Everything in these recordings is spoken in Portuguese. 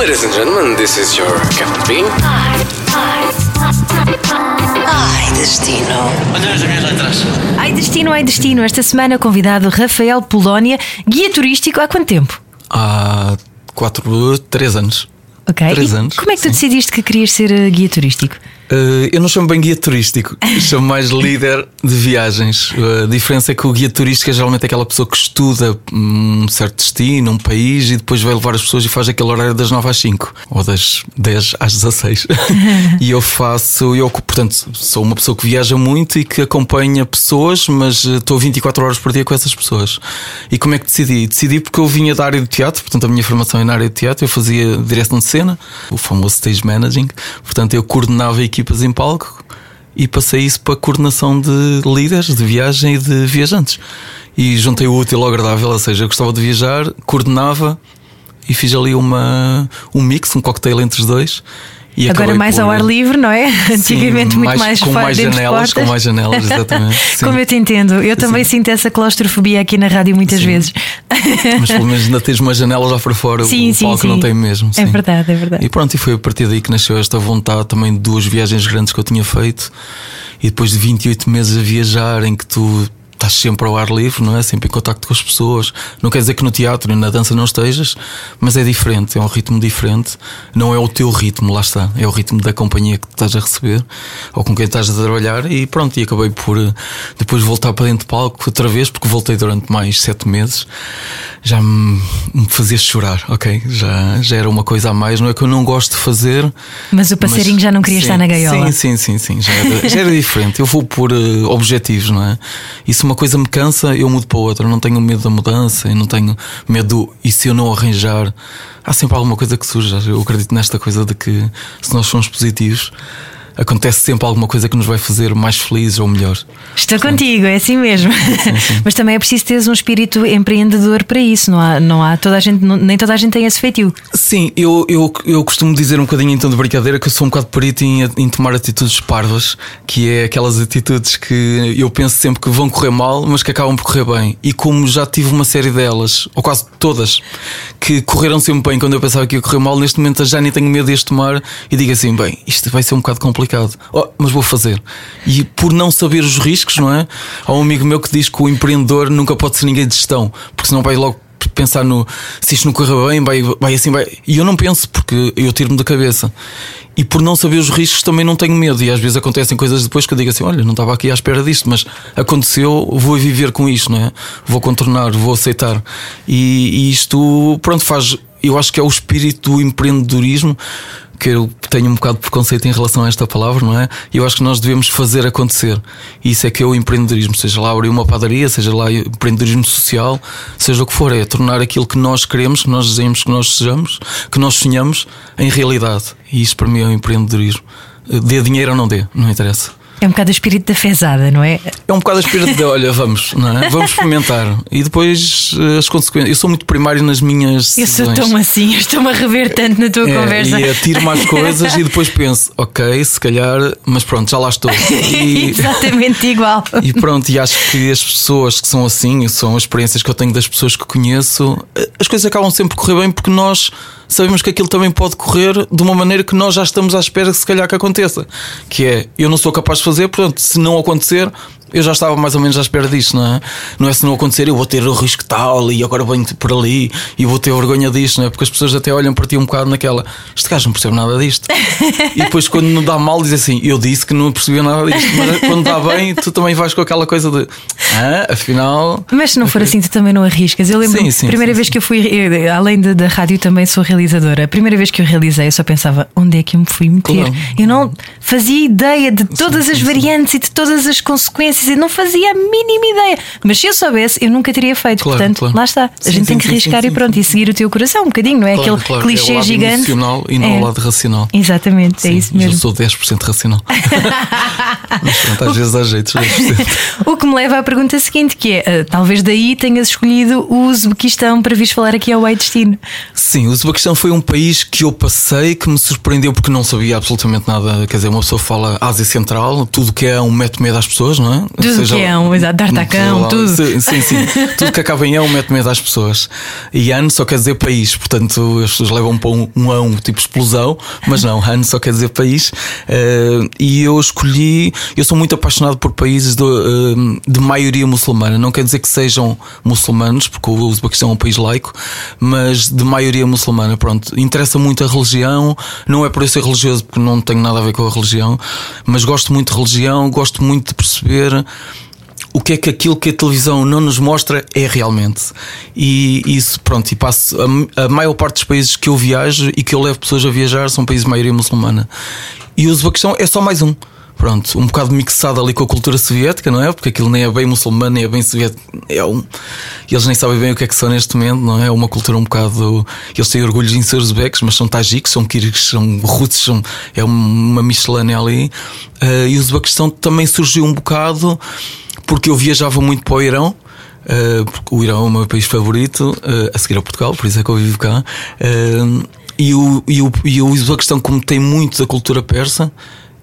Ladies and gentlemen, this is your Captain Bean. Ai, destino. Olha as minhas letras. Ai destino, ai destino. Esta semana convidado Rafael Polónia, guia turístico há quanto tempo? Há quatro, três anos. Ok. Três E anos, Como é que tu sim. decidiste que querias ser eh, guia turístico? Eh, eu não chamo bem guia turístico, chamo mais líder de viagens. Eh, a diferença é que o guia turístico é geralmente aquela pessoa que estuda um certo destino, um país e depois vai levar as pessoas e faz aquele horário das 9 às 5 ou das 10 às 16. e eu faço, eu, portanto, sou uma pessoa que viaja muito e que acompanha pessoas, mas estou 24 horas por dia com essas pessoas. E como é que decidi? Decidi porque eu vinha da área de teatro, portanto, a minha formação é na área de teatro, eu fazia direção de cena, o famoso stage managing, portanto, eu coordenava equipas em palco e passei isso para coordenação de líderes de viagem e de viajantes. E juntei o útil ao agradável, ou seja, eu gostava de viajar, coordenava e fiz ali uma, um mix, um cocktail entre os dois. Agora mais por- ao ar livre, não é? Sim, Antigamente muito mais, com fora mais dentro de janelas, com mais janelas, exatamente. Sim. Como eu te entendo, eu também Sim. sinto essa claustrofobia aqui na rádio muitas vezes. Mas pelo menos ainda tens umas janelas lá para fora, Sim, o sim, palco não tem mesmo. É verdade, é verdade. E pronto, e foi a partir daí que nasceu esta vontade também de duas viagens grandes que eu tinha feito. E depois de 28 meses a viajar, em que tu estás sempre ao ar livre, não é? Sempre em contacto com as pessoas. Não quer dizer que no teatro e na dança não estejas, mas é diferente, é um ritmo diferente. Não é o teu ritmo, lá está. É o ritmo da companhia que estás a receber ou com quem estás a trabalhar. E pronto, e acabei por eh, depois voltar para dentro de palco outra vez, porque voltei durante mais sete meses. Já me, me fazia chorar, ok? Já, já era uma coisa a mais. Não é que eu não gosto de fazer. Mas o passarinho mas- já não queria sim, estar na gaiola. Sim, sim, sim, sim. Já era, já era diferente. Eu vou por eh, objetivos, não é? Se uma coisa me cansa, eu mudo para outra. Eu não tenho medo da mudança, eu não tenho medo. do- E se eu não arranjar, há sempre alguma coisa que surge. Eu acredito nesta coisa de que se nós somos positivos, acontece sempre alguma coisa que nos vai fazer mais felizes ou melhor. Estou contigo, é assim mesmo. Mas também é preciso teres um espírito empreendedor para isso. Não há, não há toda a gente, não- nem toda a gente tem esse feitio. Sim, eu, eu, eu costumo dizer um bocadinho então de brincadeira que eu sou um bocado perito em, em tomar atitudes parvas, que é aquelas atitudes que eu penso sempre que vão correr mal, mas que acabam por correr bem. E como já tive uma série delas, ou quase todas, que correram sempre bem quando eu pensava que ia correr mal, neste momento já nem tenho medo de as tomar e digo assim: bem, isto vai ser um bocado complicado, Oh, mas vou fazer. E por não saber os riscos, não é? Há um amigo meu que diz que o empreendedor nunca pode ser ninguém de gestão, porque senão vai logo pensar no se isto não correr bem, vai, vai assim, vai. E eu não penso, porque eu tiro-me da cabeça. E por não saber os riscos também não tenho medo. E às vezes acontecem coisas depois que eu digo assim: olha, não estava aqui à espera disto, mas aconteceu, vou viver com isto, não é? Vou contornar, vou aceitar. E, e isto, pronto, faz. Eu acho que é o espírito do empreendedorismo que eu tenho um bocado de preconceito em relação a esta palavra, não é? Eu acho que nós devemos fazer acontecer. Isso é que é o empreendedorismo, seja lá abrir uma padaria, seja lá empreendedorismo social, seja o que for, é tornar aquilo que nós queremos, que nós desejamos que nós sejamos, que nós sonhamos, em realidade. E isso para mim é o empreendedorismo. Dê dinheiro ou não dê, não interessa. É um bocado o espírito da fezada, não é? É um bocado a espírito de, olha, vamos, não é? Vamos experimentar. E depois eh, as consequências. Eu sou muito primário nas minhas Eu sou tão assim, estou-me a rever tanto na tua É, conversa. E atiro mais coisas e depois penso, ok, se calhar, mas pronto, já lá estou. E, Exatamente igual. e pronto, e acho que as pessoas que são assim, são as experiências que eu tenho das pessoas que conheço, eh, as coisas acabam sempre por correr bem porque nós sabemos que aquilo também pode correr de uma maneira que nós já estamos à espera que se calhar que aconteça. Que é, eu não sou capaz de fazer, portanto, se não acontecer, eu já estava mais ou menos à espera disto, não é? Não é se não acontecer, eu vou ter o risco tal e agora venho por ali e vou ter vergonha disto, não é? Porque as pessoas até olham para ti um bocado naquela, este gajo não percebe nada disto. e depois quando não dá mal, diz assim, eu disse que não percebia nada disto, mas quando dá bem, tu também vais com aquela coisa de, ah, afinal. Mas se não for assim, tu também não arriscas. Eu lembro, Sim, sim, a primeira sim, vez sim. que eu fui, eu, além de- da rádio, também sou realizadora. A primeira vez que eu realizei, eu só pensava, onde é que eu me fui meter? Claro. Eu não fazia ideia de todas as variantes e de todas as consequências, eu não fazia a mínima ideia. Mas se eu soubesse, eu nunca teria feito. Claro, Portanto, claro. lá está. A Sim, gente tem sim, que sim, arriscar e pronto, e seguir o teu coração um bocadinho, não é? Claro, Aquele claro, é o clichê lado gigante. emocional e não É. o lado racional. Exatamente, é isso mesmo. Eu sou 10% racional. Mas pronto, às vezes há jeitos, 10%. O que me leva à pergunta seguinte, que é: ah, talvez daí tenhas escolhido o Uzbequistão para vires falar aqui ao Ai Destino. Sim, o Uzbequistão foi um país que eu passei que me surpreendeu porque não sabia absolutamente nada. Quer dizer, uma pessoa fala Ásia Central, tudo que é um metro e meio às pessoas, não é? Tudo que é um, exato, D'Artacão, tudo. Sim, sim, sim. tudo que acaba em é um metro e meio às pessoas. E ano só quer dizer país, portanto as pessoas levam para um, um ão tipo explosão, mas não, ano só quer dizer país. Uh, e eu escolhi, eu sou muito apaixonado por países de, uh, de maioria muçulmana. Não quer dizer que sejam muçulmanos, porque o Uzbequistão é um país laico, mas de maioria muçulmana. Pronto, interessa muito a religião, não é por eu ser religioso, porque não tenho nada a ver com a religião, mas gosto muito de religião, gosto muito de perceber o que é que aquilo que a televisão não nos mostra é realmente. E isso, pronto, e passo a, a, maior parte dos países que eu viajo e que eu levo pessoas a viajar são países de maioria muçulmana. E o Uzbequistão é só mais um. Pronto, um bocado mixado ali com a cultura soviética, não é? Porque aquilo nem é bem muçulmano, nem é bem soviético. É um... Eles nem sabem bem o que é que são neste momento, não é? É uma cultura um bocado. Eles têm orgulho em ser uzbeques, mas são tajiques, são kirgues, são russos, são... é uma miscelânea ali. Uh, e o Uzbequistão também surgiu um bocado porque eu viajava muito para o Irão. Uh, porque o Irão é o meu país favorito, uh, a seguir ao Portugal, por isso é que eu vivo cá. E o, e o, e o Uzbequistão, como tem muito da cultura persa,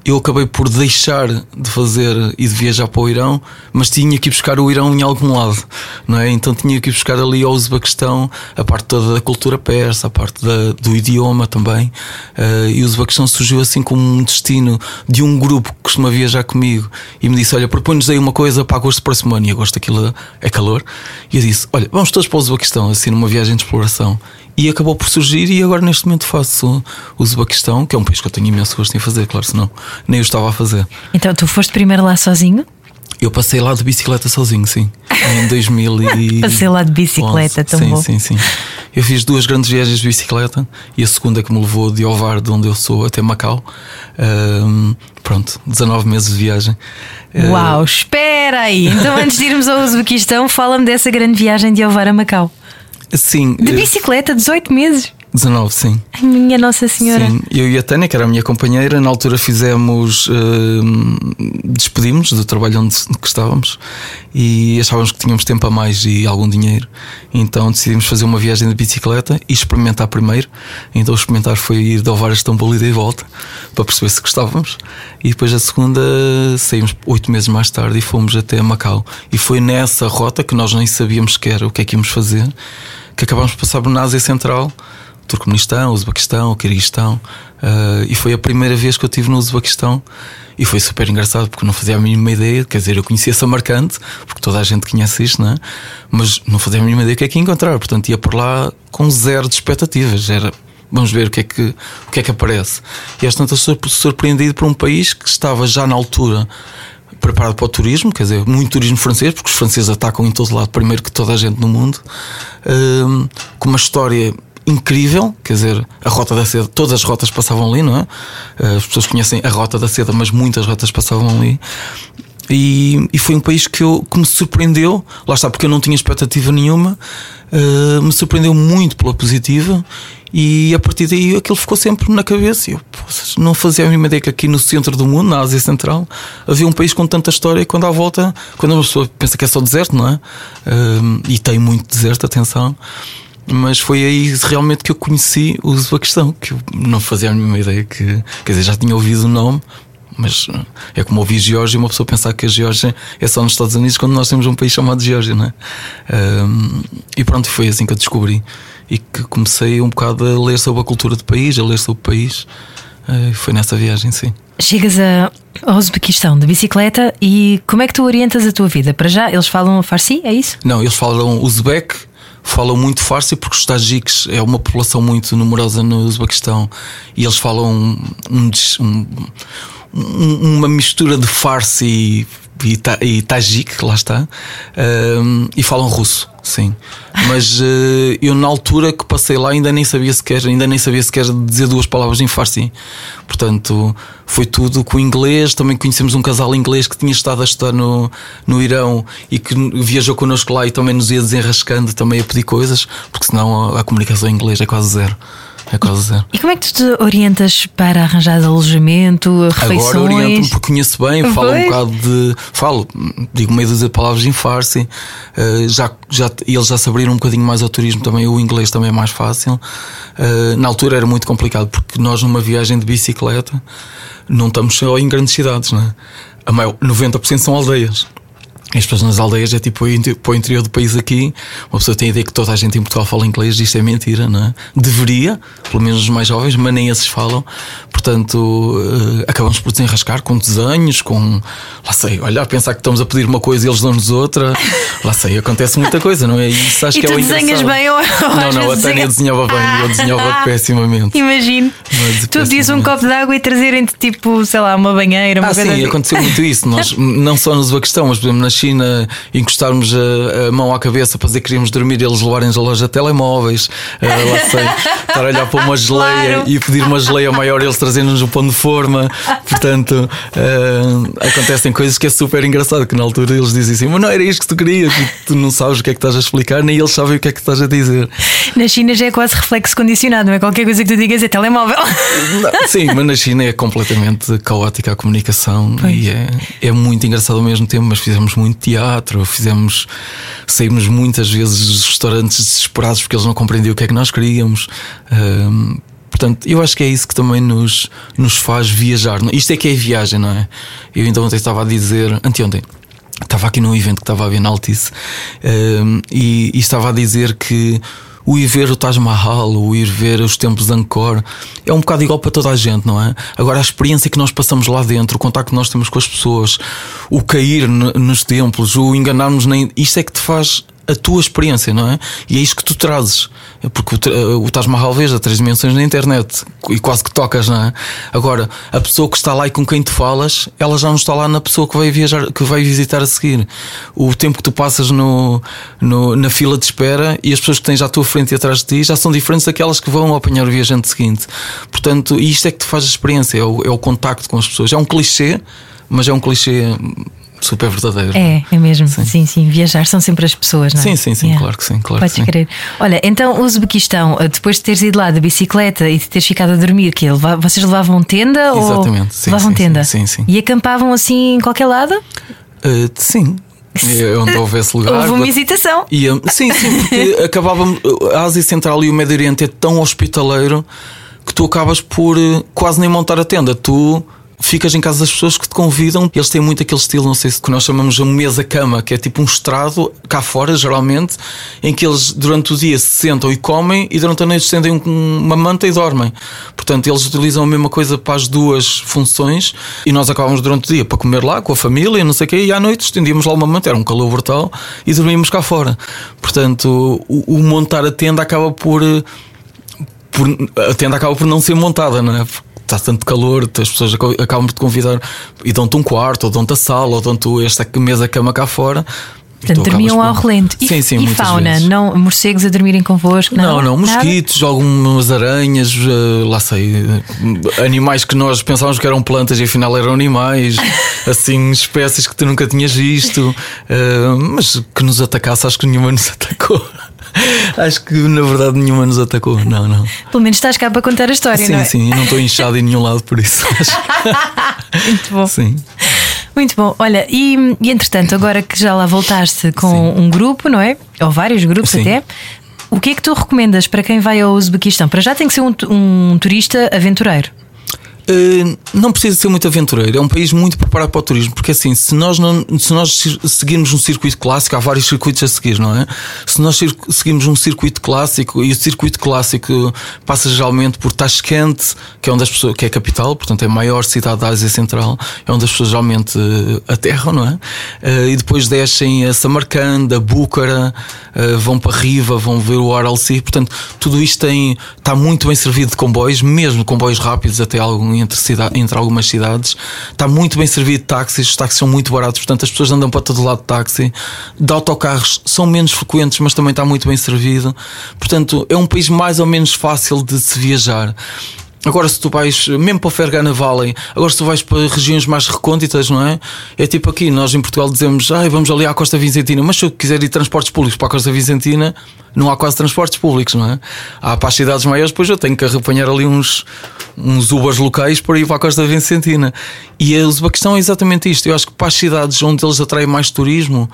eu acabei por deixar de fazer e de viajar para o Irão, mas tinha que ir buscar o Irão em algum lado, não é? Então tinha que ir buscar ali ao Uzbequistão a parte toda da cultura persa, a parte da, do idioma também. Uh, e o Uzbequistão surgiu assim como um destino de um grupo que costuma viajar comigo e me disse: Olha, propõe-nos aí uma coisa para agosto do próximo ano. E agosto aquilo é calor. E eu disse: Olha, vamos todos para o Uzbequistão, assim numa viagem de exploração e acabou por surgir e agora neste momento faço o Uzbequistão, que é um país que eu tenho imenso gosto em fazer, claro, senão nem eu estava a fazer. Então tu foste primeiro lá sozinho? Eu passei lá de bicicleta sozinho, sim. Em 2000 e... Passei lá de bicicleta, tão sim, bom. Sim, sim, Eu fiz duas grandes viagens de bicicleta e a segunda que me levou de Ovar, de onde eu sou, até Macau. Um, pronto, 19 meses de viagem. Uau, uh... espera aí! Então antes de irmos ao Uzbequistão, fala-me dessa grande viagem de Ovar a Macau. Sim. De bicicleta, 18 meses. 19, sim. Ai, minha Nossa Senhora. Sim, eu e a Tânia, que era a minha companheira, na altura fizemos. Uh, despedimos do trabalho onde que estávamos e achávamos que tínhamos tempo a mais e algum dinheiro. Então decidimos fazer uma viagem de bicicleta e experimentar primeiro. Então o experimentar foi ir de Ovar a Istambul e volta para perceber se gostávamos. E depois a segunda saímos oito meses mais tarde e fomos até Macau. E foi nessa rota que nós nem sabíamos sequer o que é que íamos fazer que acabámos de passar na Ásia Central Turcomenistão, Uzbequistão, Kirguistão, uh, e foi a primeira vez que eu estive no Uzbequistão e foi super engraçado porque não fazia a mínima ideia, quer dizer, eu conhecia Samarcante, porque toda a gente conhece isto, não é? Mas não fazia a mínima ideia o que é que ia encontrar, portanto ia por lá com zero de expectativas, era vamos ver o que é que, o que, é que aparece. E às tantas surpreendido por um país que estava já na altura preparado para o turismo, quer dizer, muito turismo francês, porque os franceses atacam em todo lado, primeiro que toda a gente no mundo, um, com uma história incrível, quer dizer, a Rota da Seda, todas as rotas passavam ali, não é? As pessoas conhecem a Rota da Seda, mas muitas rotas passavam ali. E, e foi um país que, eu, que me surpreendeu, lá está, porque eu não tinha expectativa nenhuma, uh, me surpreendeu muito pela positiva e a partir daí aquilo ficou sempre na cabeça. Eu não fazia a mínima ideia que aqui no centro do mundo, na Ásia Central, havia um país com tanta história e quando à volta, quando uma pessoa pensa que é só deserto, não é? Uh, e tem muito deserto, atenção mas foi aí realmente que eu conheci o Uzbequistão, que eu não fazia a mínima ideia que, quer dizer, já tinha ouvido o nome, mas é como ouvir Geórgia e uma pessoa pensar que a Geórgia é só nos Estados Unidos quando nós temos um país chamado Geórgia, não é? Um, e pronto, foi assim que eu descobri e que comecei um bocado a ler sobre a cultura do país, a ler sobre o país. Uh, foi nessa viagem, sim. Chegas a, ao Uzbequistão de bicicleta e como é que tu orientas a tua vida? Para já, eles falam farsi, é isso? Não, eles falam uzbek falam muito farsi porque os tajiques é uma população muito numerosa no Uzbequistão e eles falam um, um, um, uma mistura de farsi e, ta, e tajik, lá está, um, e falam russo, sim. Mas uh, eu na altura que passei lá ainda nem sabia sequer, ainda nem sabia sequer dizer duas palavras em farsi. Portanto, foi tudo com inglês. Também conhecemos um casal inglês que tinha estado a estudar no, no Irão e que viajou connosco lá e também nos ia desenrascando também a pedir coisas, porque senão a, a comunicação em inglês é quase zero. É quase zero. E como é que tu te orientas para arranjar alojamento, refeições? Agora oriento-me porque conheço bem, falo um bocado de. Falo, digo meio dúzia de palavras em farsi. eh, já, já, eles já se abriram um bocadinho mais ao turismo também, o inglês também é mais fácil. Eh, na altura era muito complicado porque nós, numa viagem de bicicleta, não estamos só em grandes cidades, não é? A maior, 90% são aldeias. E As pessoas nas aldeias é tipo para o interior do país aqui. Uma pessoa tem a ideia que toda a gente em Portugal fala inglês, isto é mentira, não é? Deveria, pelo menos os mais jovens, mas nem esses falam. Portanto, eh, acabamos por desenrascar com desenhos, com. Lá sei, olhar, pensar que estamos a pedir uma coisa e eles dão-nos outra. Lá sei, acontece muita coisa, não é? E Isso acho E que é tu o desenhas engraçado. bem ou- ou Não, não, a Tânia desenha- desenhava bem, eu desenhava pessimamente. Imagino. Mas Tu dizes um copo de água e trazerem-te tipo, sei lá, uma banheira, uma Ah, coisa sim, assim. aconteceu muito isso. Nós, não só no Uzbequistão, mas por exemplo na China, encostarmos a, a mão à cabeça para dizer que queríamos dormir e eles levarem-nos a loja de telemóveis. Ah, lá sei, estar a olhar para uma geleia Claro. e pedir uma geleia maior e eles trazendo-nos um pão de forma. Portanto, ah, acontecem coisas que é super engraçado. Que na altura eles dizem assim: Mas não era isto que tu querias, e tu não sabes o que é que estás a explicar, nem eles sabem o que é que estás a dizer. Na China já é quase reflexo condicionado, não é? Qualquer coisa que tu digas é telemóvel. Não, Sim, mas na China é completamente caótica a comunicação e é, é muito engraçado ao mesmo tempo. Mas fizemos muito teatro, fizemos, saímos muitas vezes dos restaurantes desesperados porque eles não compreendiam o que é que nós queríamos. Ahm, portanto, eu acho que é isso que também nos, nos faz viajar. Isto é que é viagem, não é? Eu então ontem estava a dizer, anteontem. Estava aqui num evento que estava a ver na Altice ahm, e, e estava a dizer que o ir ver o Taj Mahal, o ir ver os templos de Angkor é um bocado igual para toda a gente, não é? Agora, a experiência que nós passamos lá dentro, o contacto que nós temos com as pessoas, o cair nos templos, o enganarmos, nem, isto é que te faz a tua experiência, não é? E é isso que tu trazes. Porque o, tra- o Taj Mahal três dimensões na internet e quase que tocas, não é? Agora, a pessoa que está lá e com quem tu falas, ela já não está lá na pessoa que vai viajar, que vai visitar a seguir. O tempo que tu passas no, no- na fila de espera e as pessoas que tens à tua frente e atrás de ti já são diferentes daquelas que vão apanhar o viajante seguinte. Portanto, isto é que te faz a experiência, é o, é o contacto com as pessoas. É um clichê, mas é um clichê super verdadeiro. É, é mesmo. Sim. sim, Viajar são sempre as pessoas, não é? Sim, sim, sim, claro que sim, claro que Podes sim. crer. Olha, então o Uzbequistão, eh, depois de teres ido lá de bicicleta e de teres ficado a dormir, que vocês levavam tenda ou Exatamente, sim, levavam sim, tenda? sim, sim, sim. E acampavam assim em qualquer lado? Uh, sim. É onde houvesse lugar. Houve uma hesitação. Ia- sim, sim, porque acabávamos. A Ásia Central e o Médio Oriente é tão hospitaleiro que tu acabas por eh, quase nem montar a tenda. Tu ficas em casa das pessoas que te convidam. Eles têm muito aquele estilo, não sei se que nós chamamos de mesa-cama, que é tipo um estrado cá fora, geralmente, em que eles durante o dia se sentam e comem e durante a noite estendem um- uma manta e dormem. Portanto, eles utilizam a mesma coisa para as duas funções e nós acabávamos durante o dia para comer lá com a família, não sei o quê, e à noite estendíamos lá uma manta, era um calor brutal, e dormíamos cá fora. Portanto, o, o montar a tenda acaba por, por. A tenda acaba por não ser montada, não é? Está tanto calor, as pessoas aca- acabam por te convidar e dão-te um quarto, ou dão-te a sala, ou dão-te esta mesa-cama cá fora. Portanto, tu dormiam ao relento. E, sim, sim, e fauna? vezes. Não, morcegos a dormirem convosco? Não, não, Nada? mosquitos, algumas aranhas, eh, lá sei, eh, animais que nós pensávamos que eram plantas e afinal eram animais, assim, espécies que tu nunca tinhas visto, eh, mas que nos atacasse, acho que nenhuma nos atacou. Acho que na verdade nenhuma nos atacou, não, não. Pelo menos estás cá para contar a história, Sim, não é? sim, e não estou inchado em nenhum lado por isso. Muito bom. Sim. Muito bom. Olha, e, e entretanto, agora que já lá voltaste com um grupo, não é? Ou vários grupos Sim. até. O que é que tu recomendas para quem vai ao Uzbequistão? Para já tem que ser um, um turista aventureiro. Uh, não precisa ser muito aventureiro, é um país muito preparado para o turismo, porque assim, se nós, não, se nós se- seguirmos um circuito clássico, há vários circuitos a seguir, não é? Se nós seguirmos um circuito clássico, e o circuito clássico passa geralmente por Tashkent, que é onde as pessoas, que é a capital, portanto é a maior cidade da Ásia Central, é onde as pessoas geralmente uh, aterram, não é? Uh, e depois descem a Samarcanda, a Búcara, vão para Riva, vão ver o Aralsi, portanto, tudo isto tem, está muito bem servido de comboios, mesmo comboios rápidos até algum, entre, entre algumas cidades, está muito bem servido de táxis, os táxis são muito baratos, portanto as pessoas andam para todo lado de táxi, de autocarros são menos frequentes, mas também está muito bem servido, portanto é um país mais ou menos fácil de se viajar. Agora, se tu vais mesmo para o Fergana Valley, agora se tu vais para regiões mais recônditas, não é? É tipo aqui, nós em Portugal dizemos, ai, vamos ali à Costa Vicentina, mas se eu quiser ir transportes públicos para a Costa Vicentina, não há quase transportes públicos, não é? Há para as cidades maiores, depois eu tenho que apanhar ali uns, uns Ubers locais para ir para a Costa Vicentina. E a Uzbequistão é exatamente isto. Eu acho que para as cidades onde eles atraem mais turismo,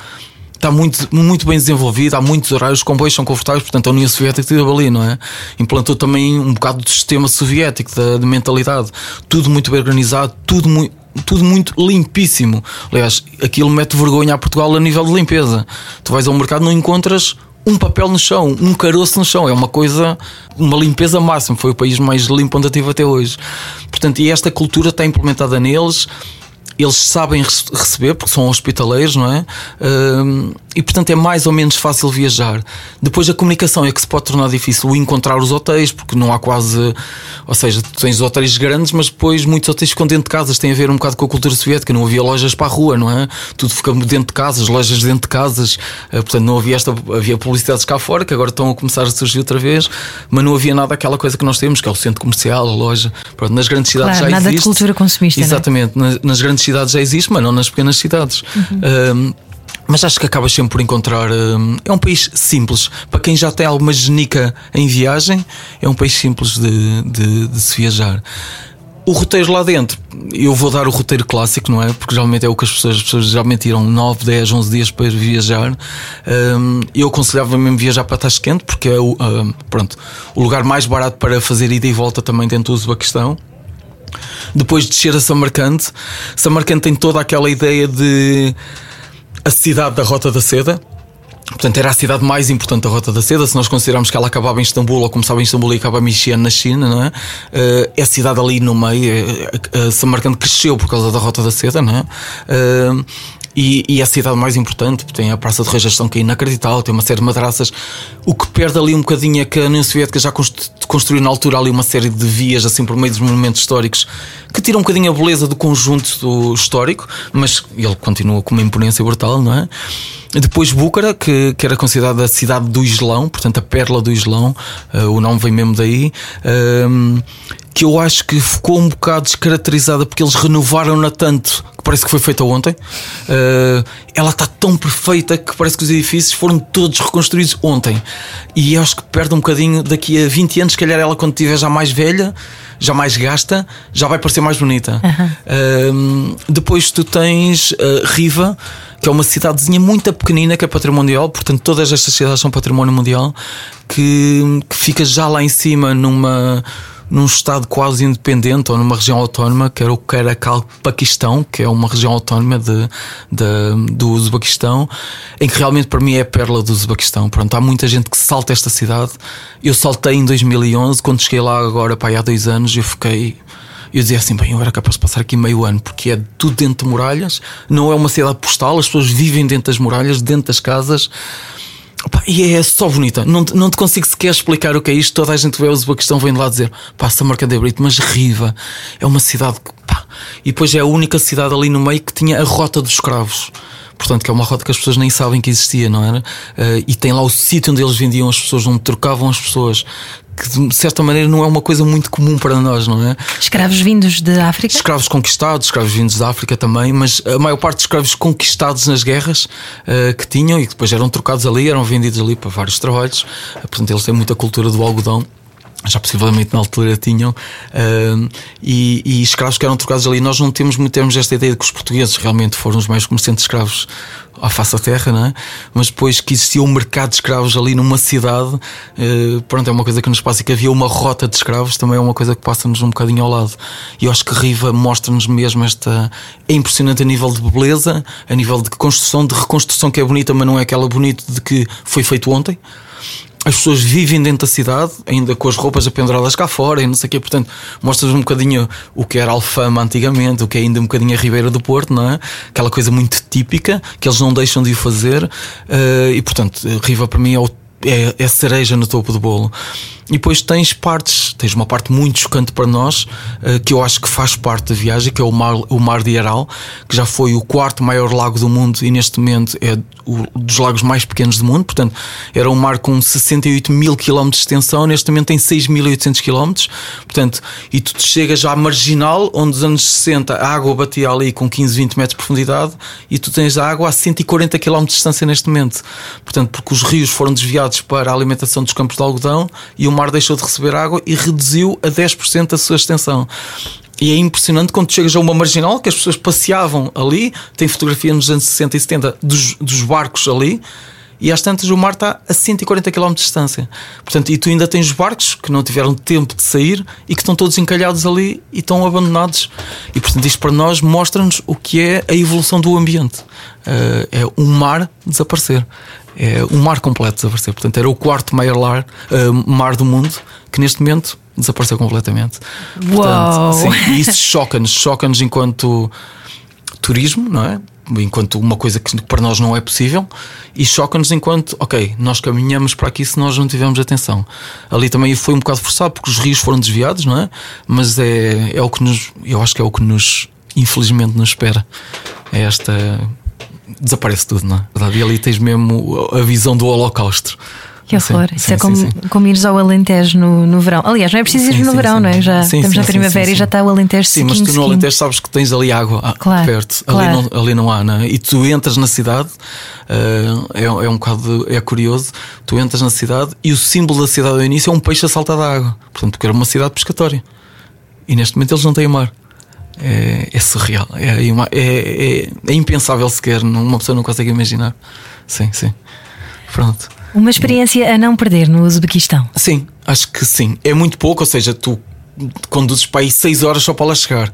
está muito, muito bem desenvolvido, há muitos horários, os comboios são confortáveis, portanto a União Soviética teve ali, não é? Implantou também um bocado do sistema soviético, da, de mentalidade, tudo muito bem organizado, tudo muito tudo muito limpíssimo. Aliás, aquilo mete vergonha a Portugal a nível de limpeza. Tu vais ao mercado não encontras um papel no chão, um caroço no chão. É uma coisa, uma limpeza máxima. Foi o país mais limpo onde eu tive até hoje. Portanto, e esta cultura está implementada neles eles sabem receber porque são hospitaleiros, não é? E portanto é mais ou menos fácil viajar. Depois a comunicação é que se pode tornar difícil encontrar os hotéis, porque não há quase. Ou seja, tens hotéis grandes, mas depois muitos hotéis ficam dentro de casas. Tem a ver um bocado com a cultura soviética. Não havia lojas para a rua, não é? Tudo fica dentro de casas, lojas dentro de casas. Uh, portanto, não havia esta. Havia publicidades cá fora, que agora estão a começar a surgir outra vez, mas não havia nada aquela coisa que nós temos, que é o centro comercial, a loja. Pronto, nas grandes cidades claro, já nada existe. de cultura consumista. é? Exatamente. Nas, nas grandes cidades já existe, mas não nas pequenas cidades. Uhum. Mas acho que acabas sempre por encontrar. é um país simples. Para quem já tem alguma genica em viagem, é um país simples de, de, de se viajar. O roteiro lá dentro, eu vou dar o roteiro clássico, não é? Porque geralmente é o que as pessoas, as pessoas geralmente tiram 9, 10, 11 dias para viajar. Um, eu aconselhava mesmo viajar para Tashkent, porque é o, um, pronto, o lugar mais barato para fazer ida e volta também dentro do Uzbequistão. Depois de descer a Samarcande, Samarcande tem toda aquela ideia de a cidade da Rota da Seda. Portanto, era a cidade mais importante da Rota da Seda. Se nós considerarmos que ela acabava em Istambul ou começava em Istambul e acabava em Xi'an na China, não é? Uh, é a cidade ali no meio. Uh, Samarcande cresceu por causa da Rota da Seda, não é? E, e, é a cidade mais importante, tem a Praça de Rejeição que é inacreditável, tem uma série de madraças. O que perde ali um bocadinho é que a União Soviética já construiu na altura ali uma série de vias assim por meio dos monumentos históricos que tiram um bocadinho a beleza do conjunto histórico, mas ele continua com uma imponência brutal, não é? Depois Búcara, que, que era considerada a cidade do Islão, portanto a perla do Islão, uh, o nome vem mesmo daí. Uh, que eu acho que ficou um bocado descaracterizada porque eles renovaram-na tanto que parece que foi feita ontem. Uh, ela está tão perfeita que parece que os edifícios foram todos reconstruídos ontem. E eu acho que perde um bocadinho daqui a 20 anos, se calhar ela quando estiver já mais velha, já mais gasta, já vai parecer mais bonita. Uhum. Uh, depois tu tens uh, Riva, que é uma cidadezinha muito pequenina que é patrimônio mundial, portanto todas estas cidades são património mundial, que, que fica já lá em cima numa num estado quase independente ou numa região autónoma, que era o Caracal Paquistão, que é uma região autónoma de, de, do Uzbequistão, em que realmente para mim é a perla do Uzbequistão. Pronto, há muita gente que salta esta cidade. Eu saltei em 2011, quando cheguei lá agora, para há dois anos, eu fiquei. Eu dizia assim, bem, eu era capaz de passar aqui meio ano, porque é tudo dentro de muralhas, não é uma cidade postal, as pessoas vivem dentro das muralhas, dentro das casas. Opa, e é só bonita. Não, não te consigo sequer explicar o que é isto. Toda a gente vê a questão vem de lá dizer pá, Samarcanda é Brito, mas Riva é uma cidade pá. E depois é a única cidade ali no meio que tinha a rota dos escravos. Portanto, que é uma rota que as pessoas nem sabem que existia, não era? Uh, e tem lá o sítio onde eles vendiam as pessoas, onde trocavam as pessoas que de certa maneira não é uma coisa muito comum para nós, não é? Escravos vindos de África? Escravos conquistados, escravos vindos da África também, mas a maior parte dos escravos conquistados nas guerras uh, que tinham e que depois eram trocados ali, eram vendidos ali para vários trabalhos. Uh, portanto, eles têm muita cultura do algodão já possivelmente na altura tinham, uh, e, e, escravos que eram trocados ali. Nós não temos muito termos esta ideia de que os portugueses realmente foram os mais comerciantes de escravos à face da terra, não é? Mas depois que existia um mercado de escravos ali numa cidade, uh, pronto, é uma coisa que nos passa e que havia uma rota de escravos, também é uma coisa que passa-nos um bocadinho ao lado. E eu acho que Riva mostra-nos mesmo esta. É impressionante a nível de beleza, a nível de construção, de reconstrução que é bonita, mas não é aquela bonita de que foi feito ontem as pessoas vivem dentro da cidade, ainda com as roupas apenduradas cá fora e não sei o quê. Portanto, mostras um bocadinho o que era Alfama antigamente, o que é ainda um bocadinho a Ribeira do Porto, não é? Aquela coisa muito típica que eles não deixam de o fazer. Uh, e, portanto, Riva para mim é, o, é, é cereja no topo do bolo. E depois tens partes, tens uma parte muito chocante para nós, uh, que eu acho que faz parte da viagem, que é o Mar, o mar de Aral, que já foi o quarto maior lago do mundo e neste momento é o, dos lagos mais pequenos do mundo. Portanto, era um mar com 68 mil quilómetros de extensão, neste momento tem 6.800 quilómetros. Portanto, e tu chegas à marginal, onde nos anos 60 a água batia ali com 15, 20 metros de profundidade e tu tens a água a 140 km de distância neste momento. Portanto, porque os rios foram desviados para a alimentação dos campos de algodão e o mar deixou de receber água e reduziu a 10% a sua extensão. E é impressionante quando chegas a uma marginal que as pessoas passeavam ali. Tem fotografia nos anos 60 e 70 dos, dos barcos ali. E às tantas o mar está a 140 km de distância. Portanto, e tu ainda tens barcos que não tiveram tempo de sair e que estão todos encalhados ali e estão abandonados. E portanto, isto para nós mostra-nos o que é a evolução do ambiente. Uh, é um mar desaparecer. É um mar completo desaparecer. Portanto, era o quarto maior lar, uh, mar do mundo que neste momento desapareceu completamente. Uau! Portanto, sim, e isso choca-nos, choca-nos enquanto turismo, não é? Enquanto uma coisa que para nós não é possível, e choca-nos enquanto, ok, nós caminhamos para aqui se nós não tivermos atenção. Ali também foi um bocado forçado porque os rios foram desviados, não é? Mas é, é o que nos, eu acho que é o que nos, infelizmente, nos espera. É esta. Desaparece tudo, não é? E ali tens mesmo a visão do Holocausto. Que horror. Sim, Isso sim, é como, sim, como ires ao Alentejo no, no verão. Aliás, não é preciso ir no verão, não é? Já estamos na primavera e já está o Alentejo Sim, mas tu no. Alentejo sabes que tens ali água Claro, perto. claro. Ali, não, ali não há, não é? E tu entras na cidade, ah, é, é um bocado é curioso. Tu entras na cidade e o símbolo da cidade ao início é um peixe a saltar da água. Portanto, porque era uma cidade pescatória. E neste momento eles não têm mar. É, é surreal. É, uma- é, é, é impensável sequer. não- Uma pessoa não consegue imaginar. Sim, sim. Pronto. Uma experiência a não perder no Uzbequistão. Sim, acho que sim. É muito pouco, ou seja, tu conduzes para aí 6 horas só para lá chegar.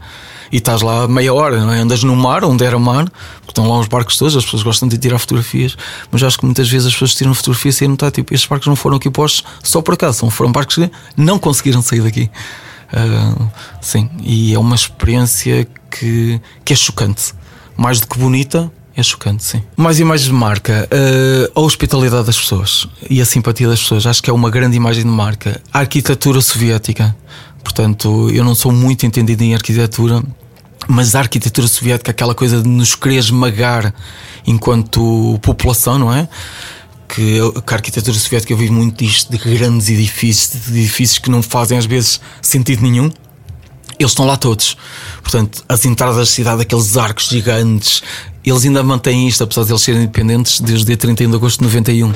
E estás lá meia hora, não é? andas no mar, onde era mar, porque estão lá os barcos todos, as pessoas gostam de tirar fotografias, mas acho que muitas vezes as pessoas tiram fotografias sem notar, tipo, estes barcos não foram aqui postos só por acaso, foram barcos que não conseguiram sair daqui. Ah, sim, e é uma experiência que, que é chocante. Mais do que bonita, é chocante, sim. Mais imagens de marca, ah, a hospitalidade das pessoas e a simpatia das pessoas, acho que é uma grande imagem de marca. A arquitetura soviética, portanto, eu não sou muito entendido em arquitetura, mas a arquitetura soviética, aquela coisa de nos querer esmagar enquanto população, não é? Que, a arquitetura soviética vive muito disto, de grandes edifícios, de edifícios que não fazem às vezes sentido nenhum. Eles estão lá todos. Portanto, as entradas da cidade, aqueles arcos gigantes, eles ainda mantêm isto, apesar de eles serem independentes desde o dia 31 de agosto de 91. Uh,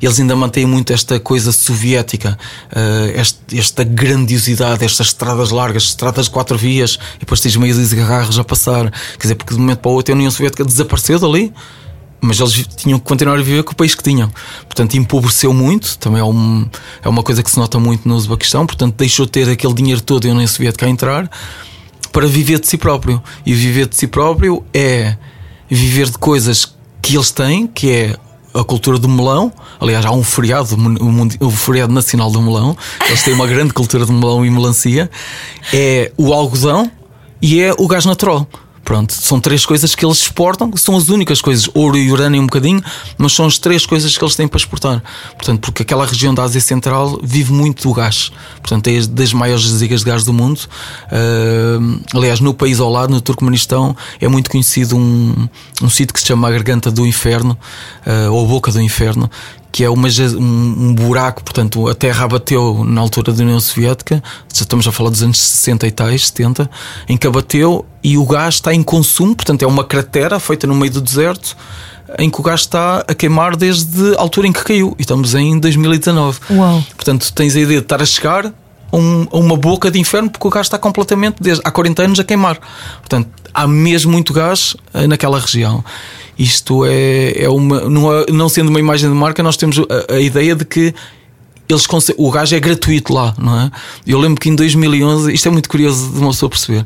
eles ainda mantêm muito esta coisa soviética, uh, esta grandiosidade, estas estradas largas, estradas de quatro vias, e depois tens meios de carros a passar. Quer dizer, porque de um momento para o outro a União Soviética desapareceu dali. Mas eles tinham que continuar a viver com o país que tinham. Portanto, empobreceu muito. Também é, um, é uma coisa que se nota muito no Uzbequistão. Portanto, deixou de ter aquele dinheiro todo e a União Soviética a entrar para viver de si próprio. E viver de si próprio é viver de coisas que eles têm, que é a cultura do melão. Aliás, há um feriado, o feriado nacional do melão. Eles têm uma grande cultura de melão e melancia. É o algodão e é o gás natural. Pronto, são três coisas que eles exportam, são as únicas coisas, ouro e urânio um bocadinho, mas são as três coisas que eles têm para exportar. Portanto, porque aquela região da Ásia Central vive muito do gás. Portanto, é das maiores jazigas de gás do mundo. Ah, aliás, no país ao lado, no Turcomenistão, é muito conhecido um, um sítio que se chama a Garganta do Inferno, ah, ou Boca do Inferno, que é uma, um, um buraco, portanto, a terra abateu na altura da União Soviética, já estamos a falar dos anos 60 e tais, 70, em que abateu e o gás está em consumo, portanto, é uma cratera feita no meio do deserto. Em que o gás está a queimar desde a altura em que caiu, e estamos em 2019. Uau. Portanto, tens a ideia de estar a chegar a, um- a uma boca de inferno porque o gás está completamente, desde há 40 anos, a queimar. Portanto, há mesmo muito gás eh, naquela região. Isto é, é uma. Não, é- não sendo uma imagem de marca, nós temos a, a ideia de que. Eles o gás é gratuito lá, não é? Eu lembro que em 2011, isto é muito curioso de uma pessoa perceber.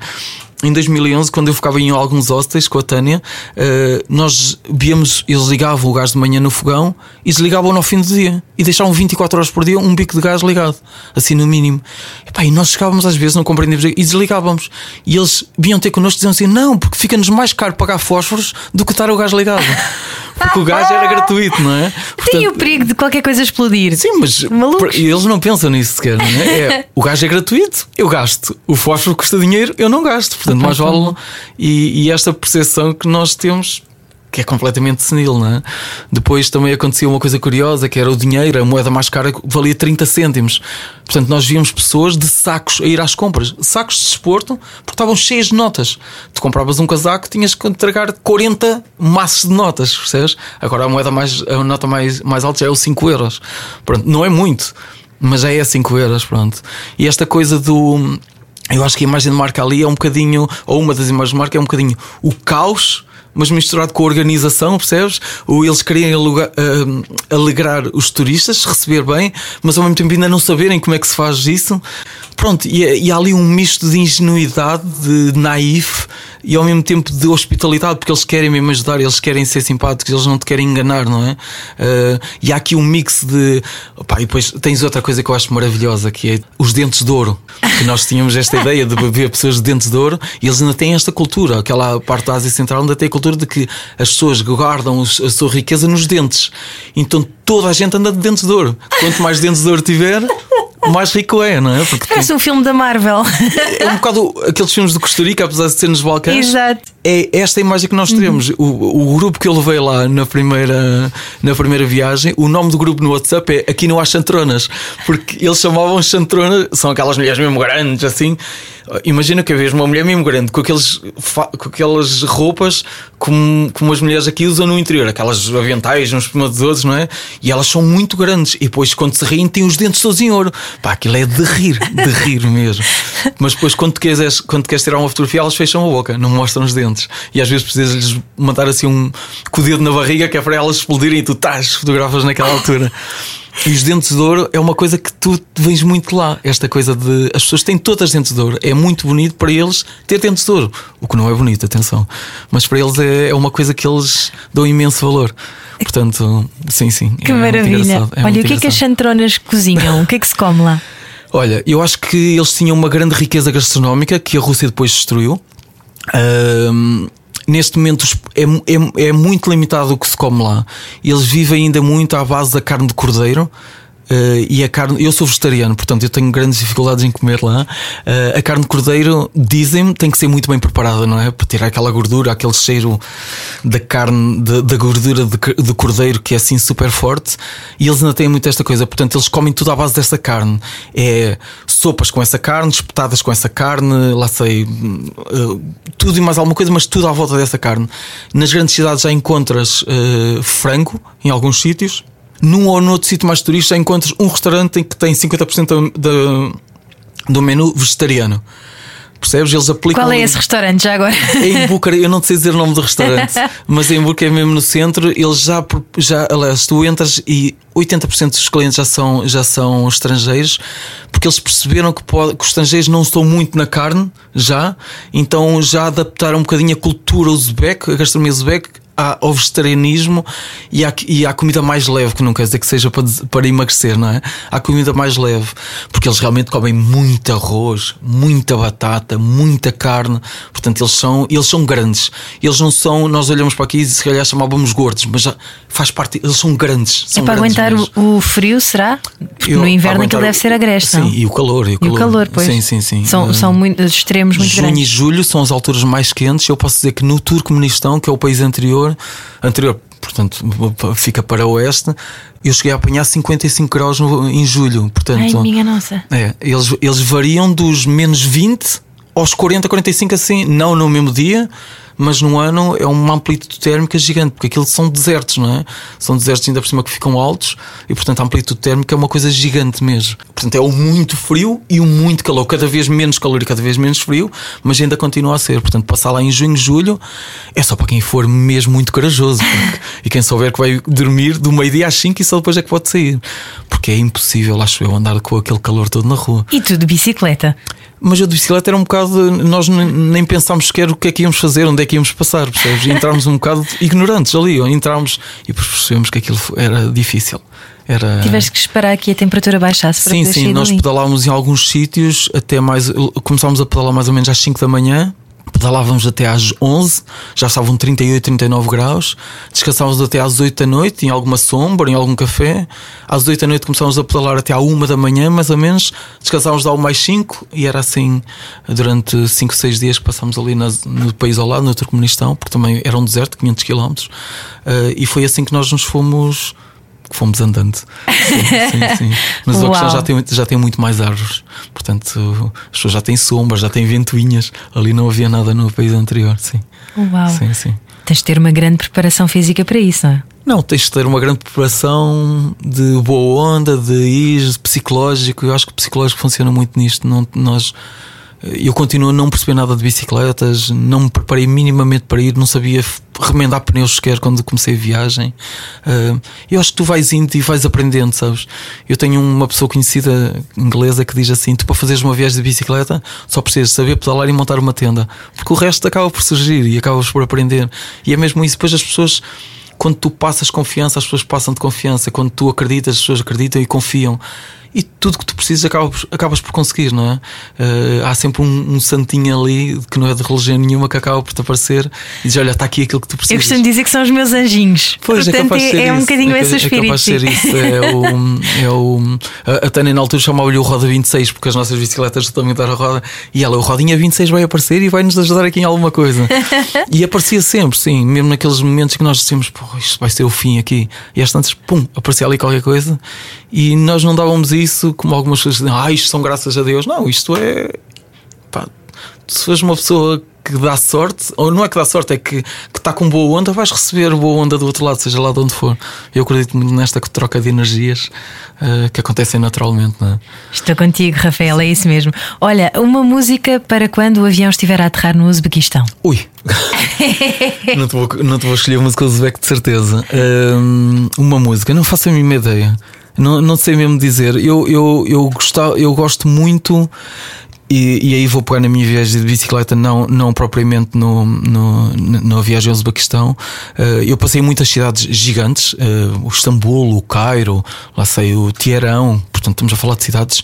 Em 2011, quando eu ficava em alguns hostels com a Tânia, eh, nós víamos, eles ligavam o gás de manhã no fogão e desligavam no fim do dia. E deixavam 24 horas por dia um bico de gás ligado, assim no mínimo. Epá, e nós chegávamos às vezes, não compreendíamos, e desligávamos. E eles vinham ter connosco e diziam assim: não, porque fica-nos mais caro pagar fósforos do que estar o gás ligado. Porque o gás era gratuito, não é? Tem o perigo de qualquer coisa explodir. Sim, mas Malucos. eles não pensam nisso sequer. Não é? É, o gás é gratuito, eu gasto. O fósforo custa dinheiro, eu não gasto. Portanto, mais vale. E, e esta percepção que nós temos que é completamente senil, não é? Depois também acontecia uma coisa curiosa que era o dinheiro, a moeda mais cara valia 30 cêntimos. Portanto, nós víamos pessoas de sacos a ir às compras, sacos de desporto, porque estavam cheios de notas. Tu compravas um casaco, tinhas que entregar 40 maços de notas, percebes? Agora a moeda mais, a nota mais, mais alta já é o 5 euros. Pronto, não é muito, mas já é 5 euros, pronto. E esta coisa do. Eu acho que a imagem de marca ali é um bocadinho, ou uma das imagens de marca é um bocadinho o caos mas misturado com a organização, percebes? Ou eles querem alugar, uh, alegrar os turistas, receber bem, mas ao mesmo tempo ainda não saberem como é que se faz isso. Pronto, e, e há ali um misto de ingenuidade, de naif e ao mesmo tempo de hospitalidade, porque eles querem mesmo ajudar, eles querem ser simpáticos, eles não te querem enganar, não é? Uh, e há aqui um mix de. Opa, e depois tens outra coisa que eu acho maravilhosa, que é os dentes de ouro. Que nós tínhamos esta ideia de beber pessoas de dentes de ouro e eles ainda têm esta cultura. Aquela parte da Ásia Central ainda tem a cultura de que as pessoas guardam a sua riqueza nos dentes. Então toda a gente anda de dentes de ouro. Quanto mais dentes de ouro tiver, mais rico é, não é? Porque Parece um filme da Marvel. É um bocado aqueles filmes de Costa Rica, apesar de ser nos Balcãs. Exato. É esta imagem que nós teremos. Uhum. O, o grupo que eu levei lá na primeira, na primeira viagem, o nome do grupo no WhatsApp é Aqui não há chantronas, porque eles chamavam chantronas, são aquelas mulheres mesmo grandes assim. Imagina que vez uma mulher mesmo grande com, aqueles, com aquelas roupas como, como as mulheres aqui usam no interior, aquelas aventais uns outros, não é? E elas são muito grandes. E depois, quando se riem, têm os dentes todos em ouro. Pá, aquilo é de rir, de rir mesmo. Mas depois, quando queres, quando queres tirar uma fotografia, elas fecham a boca, não mostram os dentes. E às vezes precisas-lhes mandar assim um com o dedo na barriga que é para elas explodirem e tu estás, fotografas naquela altura. E os dentes de ouro é uma coisa que tu vens muito lá. Esta coisa de. As pessoas têm todas dentes de ouro. É muito bonito para eles ter dentes de ouro. O que não é bonito, atenção. Mas para eles é, é uma coisa que eles dão imenso valor. Portanto, sim, sim. Que é maravilha. É Olha, o que é que as chantronas cozinham? o que é que se come lá? Olha, eu acho que eles tinham uma grande riqueza gastronómica que a Rússia depois destruiu. Neste momento é, é, é, muito limitado o que se come lá. Eles vivem ainda muito à base da carne de cordeiro. Uh, e a carne, eu sou vegetariano, portanto eu tenho grandes dificuldades em comer lá. Uh, a carne de cordeiro, dizem-me, tem que ser muito bem preparada, não é? Para tirar aquela gordura, aquele cheiro da carne, de, da gordura de, de, cordeiro que é assim super forte. E eles ainda têm muito esta coisa, portanto eles comem tudo à base desta carne. É sopas com essa carne, espetadas com essa carne, lá sei, uh, tudo e mais alguma coisa, mas tudo à volta dessa carne. Nas grandes cidades já encontras frango em alguns sítios num ou noutro sítio mais turista encontras um restaurante em que tem 50% da, do menu vegetariano. Percebes? Eles aplicam. Qual é esse restaurante já agora? É em Bucareste, eu não sei dizer o nome do restaurante, mas em Bucareste, mesmo no centro, eles já, já aliás, tu entras e 80% dos clientes já são, já são estrangeiros, porque eles perceberam que, pode, que os estrangeiros não estão muito na carne já, então já adaptaram um bocadinho a cultura uzbek, a gastronomia uzbek, ao vegetarianismo e à, e à comida mais leve, que não quer dizer que seja para, para emagrecer, não é? À comida mais leve, porque eles realmente comem muito arroz, muita batata, muita carne, portanto eles são, eles são grandes. Eles não são, nós olhamos para aqui e se calhar chamávamos gordos, mas já faz parte, eles são grandes. São é para aguentar o, o, frio, será? Porque Eu, no inverno aquilo deve ser agreste. Sim, e o calor. E o calor, e o calor pois. Sim, sim, sim. São, uh, são muito, extremos muito junho grandes. Junho e julho são as alturas mais quentes. Eu posso dizer que no Turcomenistão, que é o país anterior, anterior, portanto, fica para o oeste, eu cheguei a apanhar 55 graus no, em julho. Portanto, Ai, minha nossa. É, eles, eles variam dos menos 20 aos 40, 45 assim, não no mesmo dia, mas no ano é uma amplitude térmica gigante, porque aquilo são desertos, não é? São desertos ainda por cima que ficam altos e, portanto, a amplitude térmica é uma coisa gigante mesmo. Portanto, é o muito frio e o muito calor, cada vez menos calor e cada vez menos frio, mas ainda continua a ser. Portanto, passar lá em junho, julho é só para quem for mesmo muito corajoso porque, e quem souber que vai dormir do meio-dia às 5 e só depois é que pode sair, porque é impossível, acho eu, andar com aquele calor todo na rua. E tu de bicicleta? Mas a de bicicleta era um bocado. Nós nem pensámos sequer o que é que íamos fazer, onde é que íamos passar, percebes? Entrámos um bocado ignorantes ali, entrámos e percebemos que aquilo era difícil. Era... Tiveste que esperar que a temperatura baixasse para Sim, sim, nós ali. pedalávamos em alguns sítios, até mais. Começámos a pedalar mais ou menos às 5 da manhã pedalávamos até às 11, já estavam 38, 39 graus, descansávamos até às 8 da noite, em alguma sombra, em algum café. Às 8 da noite começávamos a pedalar até à 1 da manhã, mais ou menos, descansávamos ao mais 5 e era assim durante 5, 6 dias que passámos ali nas, no país ao lado, no Turcomenistão, porque também era um deserto, 500 km, uh, e foi assim que nós nos fomos que fomos andando. Sim, sim, sim. Mas o Oxfam já tem, já tem muito mais árvores. Portanto, as pessoas já têm sombras, já têm ventoinhas. Ali não havia nada no país anterior. Sim. Uau. Sim, sim. Tens de ter uma grande preparação física para isso, não é? Não, tens de ter uma grande preparação de boa onda, de ir psicológico. Eu acho que o psicológico funciona muito nisto. Não, nós eu continuo a não perceber nada de bicicletas, não me preparei minimamente para ir, não sabia remendar pneus sequer quando comecei a viagem. Uh, eu acho que tu vais indo e vais aprendendo, sabes? Eu tenho uma pessoa conhecida inglesa que diz assim: tu para fazeres uma viagem de bicicleta só precisas saber pedalar e montar uma tenda, porque o resto acaba por surgir e acabas por aprender. E é mesmo isso, depois as pessoas quando tu passas confiança, as pessoas passam de confiança. Quando tu acreditas, as pessoas acreditam e confiam e tudo que tu precisas acabas, acabas por conseguir, não é? Uh, há sempre um, um, santinho ali que não é de religião nenhuma que acaba por te aparecer e diz: Olha, está aqui aquilo que tu precisas. Eu costumo dizer que são os meus anjinhos. Pois, é Portanto, é, é, um bocadinho é, esse espírito. É capaz de ser isso. É o, é o, a, a Tânia na altura chamava-lhe o Roda 26, porque as nossas bicicletas também a roda. E ela, o Rodinha 26 vai aparecer e vai nos ajudar aqui em alguma coisa. e aparecia sempre, sim, mesmo naqueles momentos que nós dissemos: Pô, isto vai ser o fim aqui. E às tantas, pum, aparecia ali qualquer coisa e nós não dávamos isso como algumas pessoas dizem, ah, isto são graças a Deus. Não, isto é. Pá, se fores uma pessoa que dá sorte, ou não é que dá sorte, é que, que está com boa onda, vais receber boa onda do outro lado, seja lá de onde for. Eu acredito muito nesta troca de energias uh, que acontecem naturalmente. É? Estou contigo, Rafael, é isso mesmo. Olha, uma música para quando o avião estiver a aterrar no Uzbequistão. Ui! não, te vou, não te vou escolher uma música Uzbek de certeza. Uh, uma música, não faço a mínima ideia. Não, não sei mesmo dizer. Eu, eu, eu, gostar, eu gosto muito. E, e, aí vou pegar na minha viagem de bicicleta, não, não propriamente no, no, na viagem ao Uzbequistão. Uh, eu passei muitas cidades gigantes, uh, o Istambul, o Cairo, lá sei, o Teherão. Portanto, estamos a falar de cidades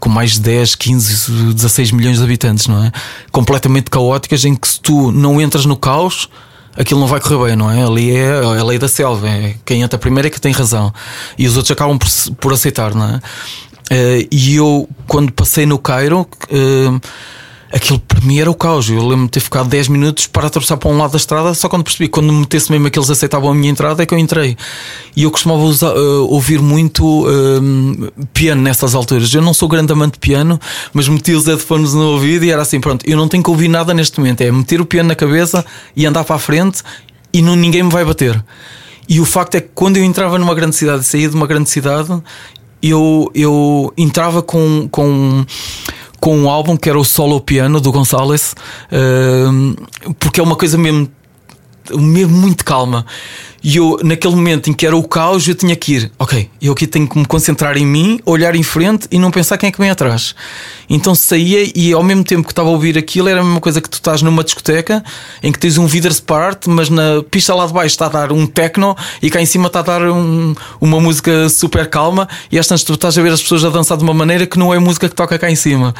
com mais de 10, 15, 16 milhões de habitantes, não é? Completamente caóticas, em que se tu não entras no caos, aquilo não vai correr bem, não é? Ali é a lei da selva, é quem entra primeiro é que tem razão e os outros acabam por, por aceitar, não é? Uh, e eu, quando passei no Cairo, uh, aquilo para mim era o caos. Eu lembro-me de ter ficado 10 minutos para atravessar para um lado da estrada, só quando percebi, quando me metesse mesmo que eles aceitavam a minha entrada, é que eu entrei. E eu costumava usar, uh, ouvir muito uh, piano nessas alturas. Eu não sou grande amante de piano, mas meti os headphones no ouvido e era assim: pronto, eu não tenho que ouvir nada neste momento. É meter o piano na cabeça e andar para a frente e não, ninguém me vai bater. E o facto é que quando eu entrava numa grande cidade, saía de uma grande cidade, eu, eu entrava com. com com um álbum que era o Solo Piano do Gonzalez, uh, porque é uma coisa mesmo, mesmo muito calma. E eu, naquele momento em que era o caos, eu tinha que ir, ok, eu aqui tenho que me concentrar em mim, olhar em frente e não pensar quem é que vem atrás. Então saía e ao mesmo tempo que estava a ouvir aquilo, era a mesma coisa que tu estás numa discoteca em que tens um vidro separate, mas na pista lá de baixo está a dar um techno e cá em cima está a dar um, uma música super calma e às tantas tu estás a ver as pessoas a dançar de uma maneira que não é a música que toca cá em cima.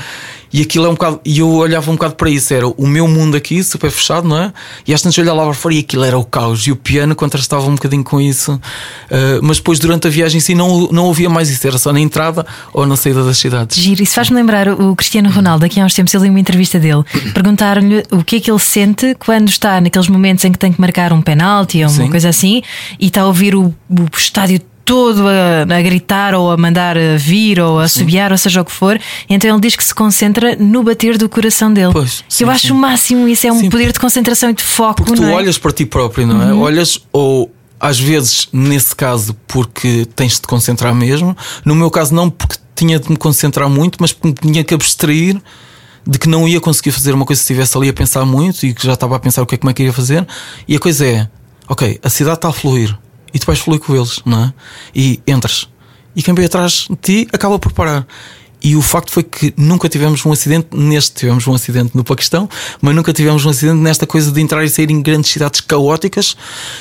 E aquilo é um bocado. E eu olhava um bocado para isso, era o meu mundo aqui, super fechado, não é? E às tantas eu olhava lá para fora e aquilo era o caos. E o piano contrastava um bocadinho com isso. Uh, mas depois, durante a viagem em si, não, não ouvia mais isso, era só na entrada ou na saída das cidades. Giro, isso faz-me lembrar o Cristiano Ronaldo, aqui há uns tempos eu li uma entrevista dele, perguntaram-lhe o que é que ele sente quando está naqueles momentos em que tem que marcar um penalti ou uma Sim. coisa assim e está a ouvir o, o estádio todo a, a, gritar ou a mandar vir ou a subiar, ou seja o que for. Então ele diz que se concentra no bater do coração dele. Pois, sim, Eu acho sim. o máximo isso, é um sim, poder de concentração e de foco. Porque tu é? olhas para ti próprio, não é? Uhum. Olhas ou às vezes, nesse caso, porque tens de te concentrar mesmo. No meu caso, não porque tinha de me concentrar muito, mas porque tinha que abstrair de que não ia conseguir fazer uma coisa se estivesse ali a pensar muito e que já estava a pensar o que é, como é que ia fazer. E a coisa é: ok, a cidade está a fluir e tu vais fluir com eles, não é? E entras. E quem vem atrás de ti acaba por parar. e o facto foi que nunca tivemos um acidente neste, tivemos um acidente no Paquistão, mas nunca tivemos um acidente nesta coisa de entrar e sair em grandes cidades caóticas,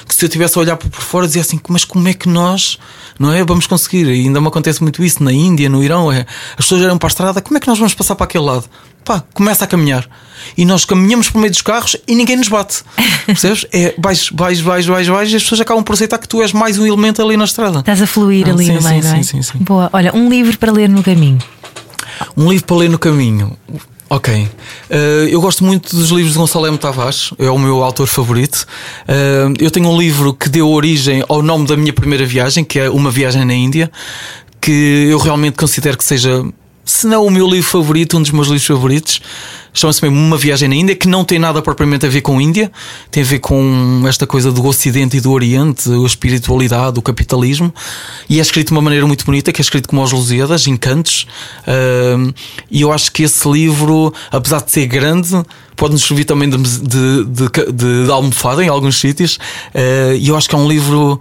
que se eu tivesse a olhar por fora dizia assim, mas como é que nós, não é, vamos conseguir? E ainda me acontece muito isso na Índia, no Irão, é, as pessoas olham para a estrada, como é que nós vamos passar para aquele lado? Pá, começa a caminhar. E nós caminhamos por meio dos carros e ninguém nos bate. Percebes? É, vais, vais, vais, vais, vais, e as pessoas acabam por aceitar que tu és mais um elemento ali na estrada. Estás a fluir Ah, ali sim, no sim, meio, não é? sim, sim, sim. Boa. Olha, um livro para ler no caminho. Um livro para ler no caminho. Ok. Eh, eu gosto muito dos livros de Gonçalo M. Tavares, é o meu autor favorito. Eh, eu tenho um livro que deu origem ao nome da minha primeira viagem, que é Uma Viagem na Índia, que eu realmente considero que seja, se não o meu livro favorito, um dos meus livros favoritos. Chama-se mesmo Uma Viagem na Índia, que não tem nada propriamente a ver com Índia, tem a ver com esta coisa do Ocidente e do Oriente, a espiritualidade, o capitalismo, e é escrito de uma maneira muito bonita, que é escrito como aos Lusíadas, em cantos. Ahm, e eu acho que esse livro, apesar de ser grande, pode-nos servir também de, de, de, de- almofada em alguns sítios. Ah, E eu acho que é um livro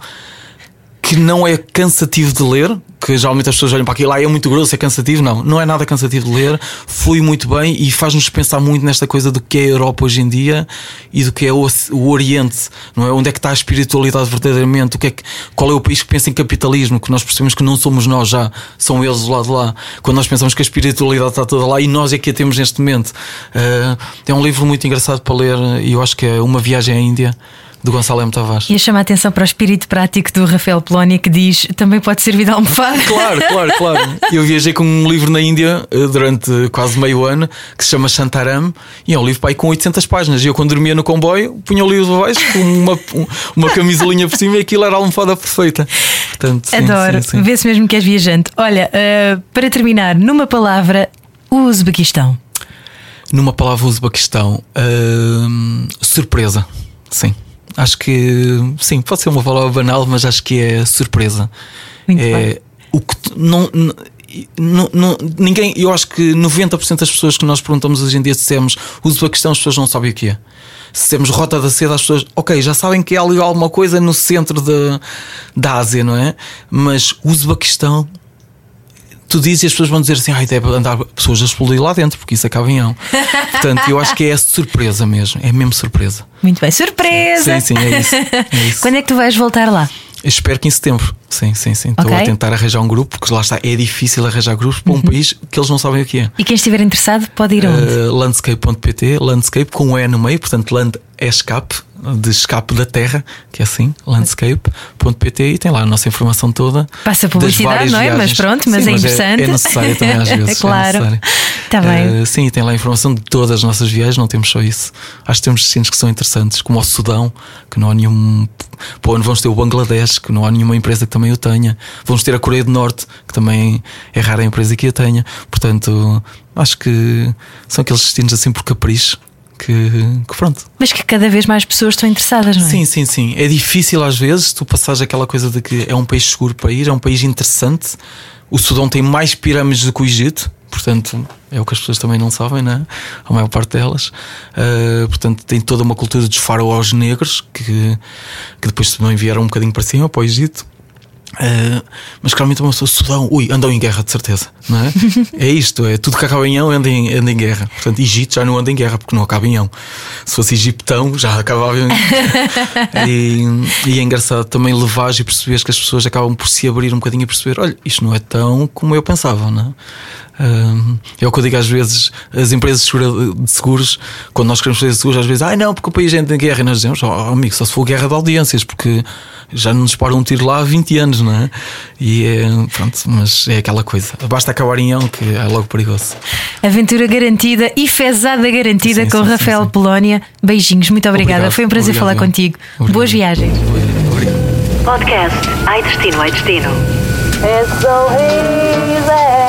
que não é cansativo de ler, que geralmente as pessoas olham para aquilo, ah, é muito grosso, é cansativo. Não, não é nada cansativo de ler, flui muito bem e faz-nos pensar muito nesta coisa do que é a Europa hoje em dia e do que é o, Oriente, não é? Onde é que está a espiritualidade verdadeiramente? O que é que, qual é o país que pensa em capitalismo? Que nós percebemos que não somos nós já, são eles do lado de lá. Quando nós pensamos que a espiritualidade está toda lá e nós é que a temos neste momento. Ah, é um livro muito engraçado para ler e eu acho que é Uma Viagem à Índia, de Gonçalo M. Tavares. E eu chamo a atenção para o espírito prático do Rafael Polónia que diz também pode servir de almofada. Claro, claro, claro. Eu viajei com um livro na Índia eh, durante quase meio ano que se chama Shantaram e é um livro pai com 800 páginas. E eu, quando dormia no comboio, punha o livro de baixo com uma, um- uma camisolinha por cima e aquilo era a almofada perfeita. Portanto, sim, Adoro. sim, sim. Vê-se mesmo que és viajante. Olha, eh, para terminar, numa palavra, o Uzbequistão. Numa palavra Uzbequistão, hum, surpresa. Sim. Acho que sim, pode ser uma palavra banal, mas acho que é surpresa. Muito é bem. o que não, não- não- ninguém, eu acho que 90% das pessoas que nós perguntamos hoje em dia se dissemos Uzbequistão, as pessoas não sabem o que é. Se dissemos Rota da Seda, as pessoas, ok, já sabem que há ali alguma coisa no centro da, da Ásia, não é? Mas Uzbequistão, tu dizes e as pessoas vão dizer assim, ai, deve andar pessoas a explodir lá dentro, porque isso é caminhão. Portanto, eu acho que é surpresa mesmo, é mesmo surpresa. Muito bem. Surpresa! Sim, sim, é isso. É isso. Quando é que tu vais voltar lá? Eu espero que em setembro. Sim, sim, sim. Estou Ok. Uhum. a tentar arranjar um grupo, porque lá está, é difícil arranjar grupos para um país que eles não sabem o que é. E quem estiver interessado pode ir aonde? Uh, landscape.pt, landscape com um E no meio, portanto, land é escape, de escape da terra, que é assim, landscape.pt e tem lá a nossa informação toda. Passa publicidade, não é? Mas viagens. pronto, mas Sim, é interessante. É, necessário também às vezes. é Claro. necessário. Tá bem. Uh, sim, tem lá a informação de todas as nossas viagens, não temos só isso. Acho que temos destinos que são interessantes, como o Sudão, que não há nenhum. Para onde vamos ter o Bangladesh, que não há nenhuma empresa que também o tenha. Vamos ter a Coreia do Norte, que também é rara a empresa que a tenha. Portanto, acho que são aqueles destinos assim por capricho que, que pronto. Mas que cada vez mais pessoas estão interessadas, não é? Sim, sim, sim. É difícil às vezes tu passares aquela coisa de que é um país seguro para ir, é um país interessante. O Sudão tem mais pirâmides do que o Egito, portanto, é o que as pessoas também não sabem, né? A maior parte delas. Uh, portanto, tem toda uma cultura dos faraós negros que, que depois também vieram um bocadinho para cima, para o Egito. Uh, mas claramente uma pessoa Sudão, ui, andam em guerra de certeza, não é? é isto, é tudo que acaba em ão anda em, anda em guerra. Portanto, Egito já não anda em guerra porque não acaba em ão. Se fosse Egiptão, já acabava em e, e é engraçado também levares e perceberes que as pessoas acabam por se abrir um bocadinho e perceber: olha, isto não é tão como eu pensava, não é? É o que eu digo às vezes, as empresas de seguros, quando nós queremos fazer seguros, às vezes, ai não, porque o país entra em guerra, e nós dizemos, oh, amigo, só se for guerra de audiências, porque já não nos param um tiro lá há 20 anos, não é? E é, pronto, mas é aquela coisa, basta acabar em ão que é logo perigoso. Aventura garantida e fezada garantida Sim, com sim, Rafael sim. Polónia. Beijinhos, muito obrigada. Obrigado, Foi um prazer obrigado, falar contigo. Obrigado. Boas viagens. Obrigado. Podcast Ai Destino, Ai Destino. It's so easy.